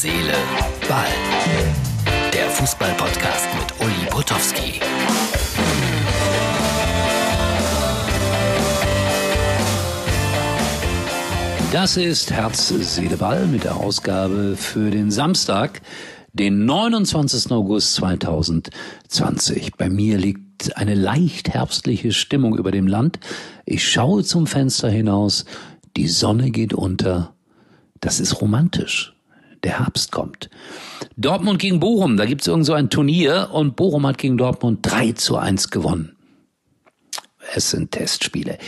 Seele, Ball. Der Fußball-Podcast mit Uli Potowski. Das ist Herz, Seele, Ball mit der Ausgabe für den Samstag, den 29. August 2020. Bei mir liegt eine leicht herbstliche Stimmung über dem Land. Ich schaue zum Fenster hinaus, die Sonne geht unter. Das ist romantisch. Der Herbst kommt. Dortmund gegen Bochum, da gibt's irgend so ein Turnier und Bochum hat gegen Dortmund 3 zu 1 gewonnen. Es sind Testspiele.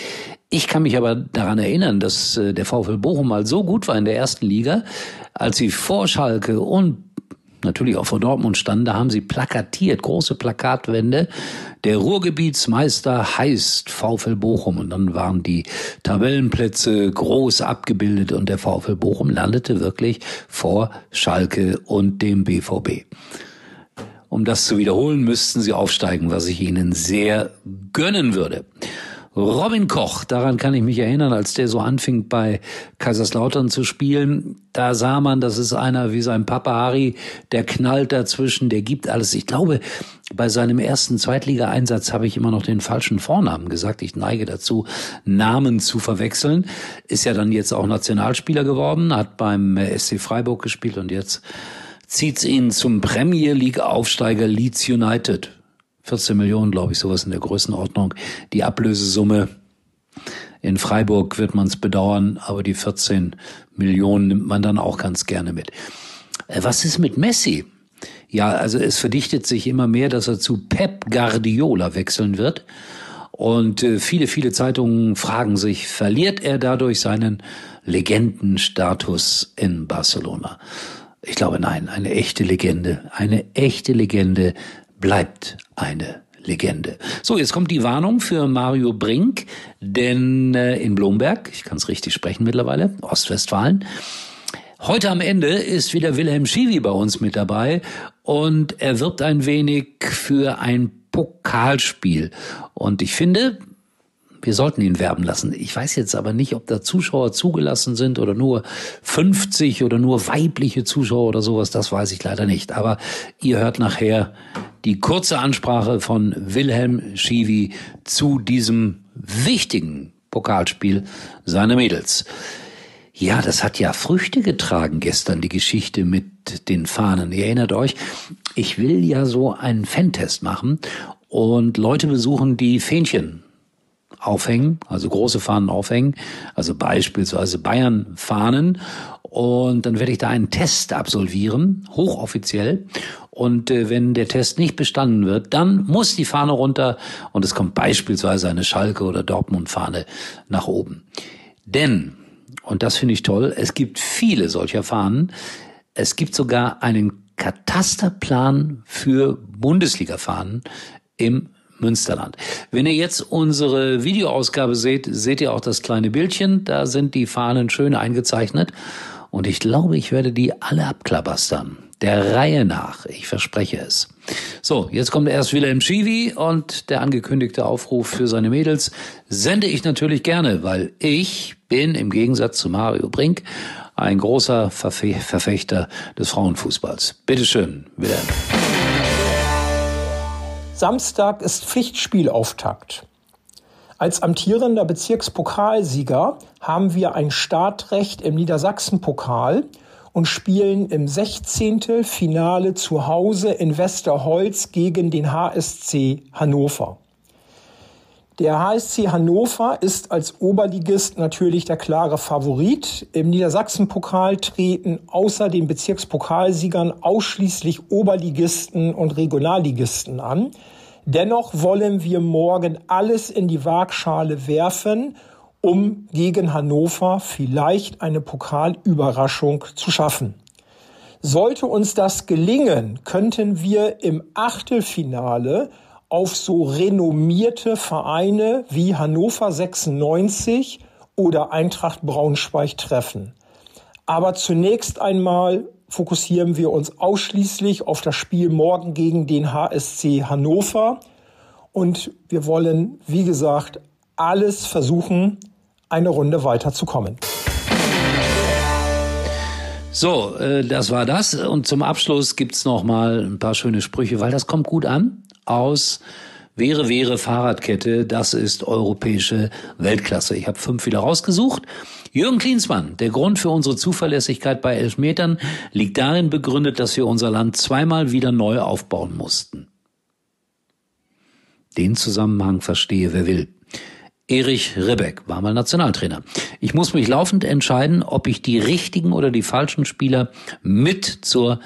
Ich kann mich aber daran erinnern, dass äh, der VfL Bochum mal so gut war in der ersten Liga, als sie vor Schalke und natürlich auch vor Dortmund standen, da haben sie plakatiert, große Plakatwände. Der Ruhrgebietsmeister heißt VfL Bochum und dann waren die Tabellenplätze groß abgebildet und der VfL Bochum landete wirklich vor Schalke und dem BVB. Um das zu wiederholen, müssten sie aufsteigen, was ich ihnen sehr gönnen würde. Robin Koch, daran kann ich mich erinnern, als der so anfing bei Kaiserslautern zu spielen, da sah man, das ist einer wie sein Papa Harry, der knallt dazwischen, der gibt alles. Ich glaube, bei seinem ersten Zweitligaeinsatz habe ich immer noch den falschen Vornamen gesagt. Ich neige dazu, Namen zu verwechseln. Ist ja dann jetzt auch Nationalspieler geworden, hat beim SC Freiburg gespielt und jetzt zieht's ihn zum Premier League Aufsteiger Leeds United. 14 Millionen, glaube ich, sowas in der Größenordnung. Die Ablösesumme in Freiburg wird man es bedauern, aber die 14 Millionen nimmt man dann auch ganz gerne mit. Äh, was ist mit Messi? Ja, also es verdichtet sich immer mehr, dass er zu Pep Guardiola wechseln wird. Und äh, viele, viele Zeitungen fragen sich, verliert er dadurch seinen Legendenstatus in Barcelona? Ich glaube nein, eine echte Legende, eine echte Legende bleibt eine Legende. So, jetzt kommt die Warnung für Mario Brink, denn äh, in Blomberg, ich kann es richtig sprechen mittlerweile, Ostwestfalen, heute am Ende ist wieder Wilhelm Schiwi bei uns mit dabei und er wirbt ein wenig für ein Pokalspiel. Und ich finde, wir sollten ihn werben lassen. Ich weiß jetzt aber nicht, ob da Zuschauer zugelassen sind oder nur 50 oder nur weibliche Zuschauer oder sowas. Das weiß ich leider nicht. Aber ihr hört nachher die kurze Ansprache von Wilhelm Schiwi zu diesem wichtigen Pokalspiel seiner Mädels. Ja, das hat ja Früchte getragen gestern, die Geschichte mit den Fahnen. Ihr erinnert euch, ich will ja so einen Fan-Test machen und Leute besuchen, die Fähnchen aufhängen, also große Fahnen aufhängen, also beispielsweise Bayern-Fahnen. Und dann werde ich da einen Test absolvieren, hochoffiziell. Und äh, wenn der Test nicht bestanden wird, dann muss die Fahne runter und es kommt beispielsweise eine Schalke oder Dortmund-Fahne nach oben. Denn, und das finde ich toll, es gibt viele solcher Fahnen. Es gibt sogar einen Katasterplan für Bundesliga-Fahnen im Münsterland. Wenn ihr jetzt unsere Videoausgabe seht, seht ihr auch das kleine Bildchen. Da sind die Fahnen schön eingezeichnet. Und ich glaube, ich werde die alle abklabastern. Der Reihe nach. Ich verspreche es. So, jetzt kommt erst Wilhelm Schiwi und der angekündigte Aufruf für seine Mädels sende ich natürlich gerne, weil ich bin im Gegensatz zu Mario Brink ein großer Verfe Verfechter des Frauenfußballs. Bitteschön, Wilhelm. Samstag ist Pflichtspielauftakt. Als amtierender Bezirkspokalsieger haben wir ein Startrecht im Niedersachsenpokal und spielen im 16. Finale zu Hause in Westerholz gegen den HSC Hannover. Der HSC Hannover ist als Oberligist natürlich der klare Favorit. Im Niedersachsenpokal treten außer den Bezirkspokalsiegern ausschließlich Oberligisten und Regionalligisten an. Dennoch wollen wir morgen alles in die Waagschale werfen, um gegen Hannover vielleicht eine Pokalüberraschung zu schaffen. Sollte uns das gelingen, könnten wir im Achtelfinale auf so renommierte Vereine wie Hannover 96 oder Eintracht Braunschweig treffen. Aber zunächst einmal fokussieren wir uns ausschließlich auf das Spiel morgen gegen den HSC Hannover. Und wir wollen, wie gesagt, alles versuchen, eine Runde weiterzukommen. So, äh, das war das. Und zum Abschluss gibt's noch mal ein paar schöne Sprüche, weil das kommt gut an aus Wäre, wäre Fahrradkette, das ist europäische Weltklasse. Ich habe fünf wieder rausgesucht. Jürgen Klinsmann, der Grund für unsere Zuverlässigkeit bei Elfmetern liegt darin begründet, dass wir unser Land zweimal wieder neu aufbauen mussten. Den Zusammenhang verstehe wer will. Erich Ribbeck war mal Nationaltrainer. Ich muss mich laufend entscheiden, ob ich die richtigen oder die falschen Spieler mit zur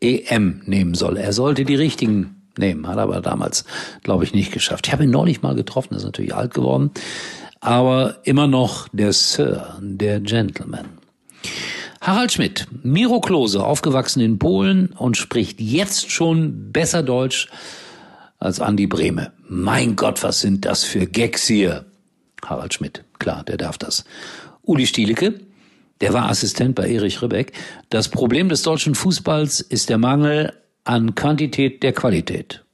EM nehmen soll. Er sollte die richtigen nehmen, hat aber damals, glaube ich, nicht geschafft. Ich habe ihn neulich mal getroffen, ist natürlich alt geworden, aber immer noch der Sir, der Gentleman. Harald Schmidt, Miro Klose, aufgewachsen in Polen und spricht jetzt schon besser Deutsch als Andi Brehme. Mein Gott, was sind das für Gags hier? Harald Schmidt, klar, der darf das. Uli Stielicke, der war Assistent bei Erich Ribbeck. Das Problem des deutschen Fußballs ist der Mangel an Quantität der Qualität.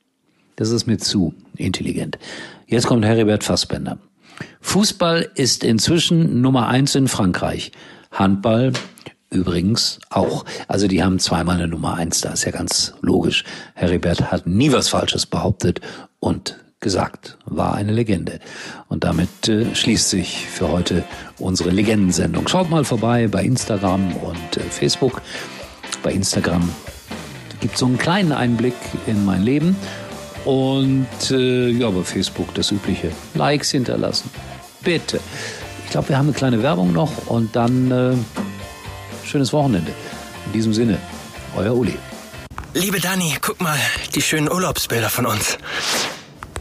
Das ist mir zu intelligent. Jetzt kommt Heribert Fassbender. Fußball ist inzwischen Nummer eins in Frankreich. Handball übrigens auch. Also die haben zweimal eine Nummer eins, da ist ja ganz logisch. Heribert hat nie was Falsches behauptet und gesagt, war eine Legende. Und damit äh, schließt sich für heute unsere Legendensendung. Schaut mal vorbei bei Instagram und äh, Facebook. Bei Instagram gibt so einen kleinen Einblick in mein Leben. Und äh, ja, bei Facebook das übliche. Likes hinterlassen. Bitte. Ich glaube, wir haben eine kleine Werbung noch und dann äh, schönes Wochenende. In diesem Sinne, euer Uli. Liebe Dani, guck mal, die schönen Urlaubsbilder von uns.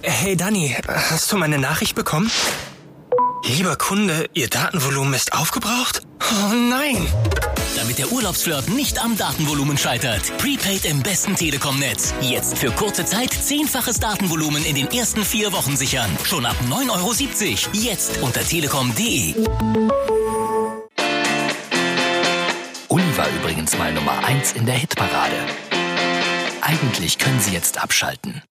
Hey Dani, hast du meine Nachricht bekommen? Lieber Kunde, Ihr Datenvolumen ist aufgebraucht? Oh nein! Damit der Urlaubsflirt nicht am Datenvolumen scheitert. Prepaid im besten Telekom-Netz. Jetzt für kurze Zeit zehnfaches Datenvolumen in den ersten vier Wochen sichern. Schon ab 9,70 Euro. Jetzt unter telekom.de. Uli war übrigens mal Nummer 1 in der Hitparade. Eigentlich können Sie jetzt abschalten.